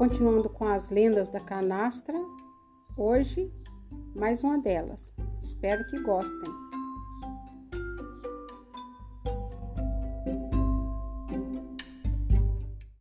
continuando com as lendas da canastra, hoje mais uma delas. Espero que gostem.